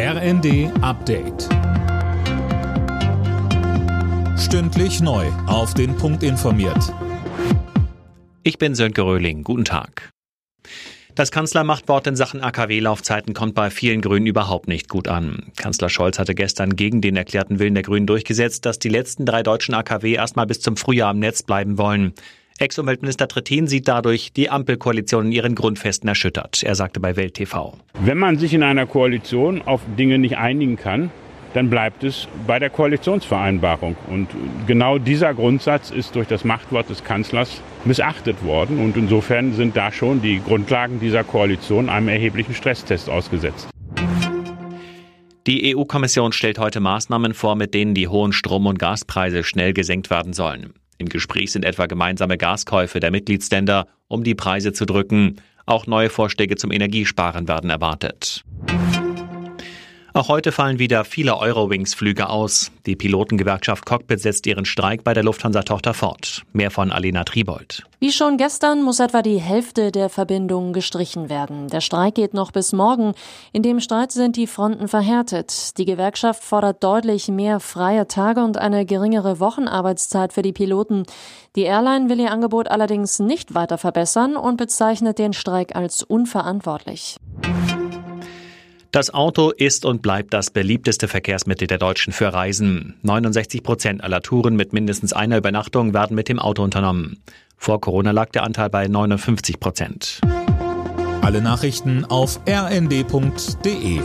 RND Update. Stündlich neu. Auf den Punkt informiert. Ich bin Sönke Röhling. Guten Tag. Das Kanzlermachtwort in Sachen AKW-Laufzeiten kommt bei vielen Grünen überhaupt nicht gut an. Kanzler Scholz hatte gestern gegen den erklärten Willen der Grünen durchgesetzt, dass die letzten drei deutschen AKW erstmal bis zum Frühjahr im Netz bleiben wollen. Ex-Umweltminister Trittin sieht dadurch die Ampelkoalition in ihren Grundfesten erschüttert. Er sagte bei Welt TV. Wenn man sich in einer Koalition auf Dinge nicht einigen kann, dann bleibt es bei der Koalitionsvereinbarung. Und genau dieser Grundsatz ist durch das Machtwort des Kanzlers missachtet worden. Und insofern sind da schon die Grundlagen dieser Koalition einem erheblichen Stresstest ausgesetzt. Die EU-Kommission stellt heute Maßnahmen vor, mit denen die hohen Strom- und Gaspreise schnell gesenkt werden sollen. Im Gespräch sind etwa gemeinsame Gaskäufe der Mitgliedsländer, um die Preise zu drücken. Auch neue Vorschläge zum Energiesparen werden erwartet. Auch heute fallen wieder viele Eurowings-Flüge aus. Die Pilotengewerkschaft Cockpit setzt ihren Streik bei der Lufthansa-Tochter fort. Mehr von Alena Tribold. Wie schon gestern muss etwa die Hälfte der Verbindungen gestrichen werden. Der Streik geht noch bis morgen. In dem Streit sind die Fronten verhärtet. Die Gewerkschaft fordert deutlich mehr freie Tage und eine geringere Wochenarbeitszeit für die Piloten. Die Airline will ihr Angebot allerdings nicht weiter verbessern und bezeichnet den Streik als unverantwortlich. Das Auto ist und bleibt das beliebteste Verkehrsmittel der Deutschen für Reisen. 69 Prozent aller Touren mit mindestens einer Übernachtung werden mit dem Auto unternommen. Vor Corona lag der Anteil bei 59 Prozent. Alle Nachrichten auf rnd.de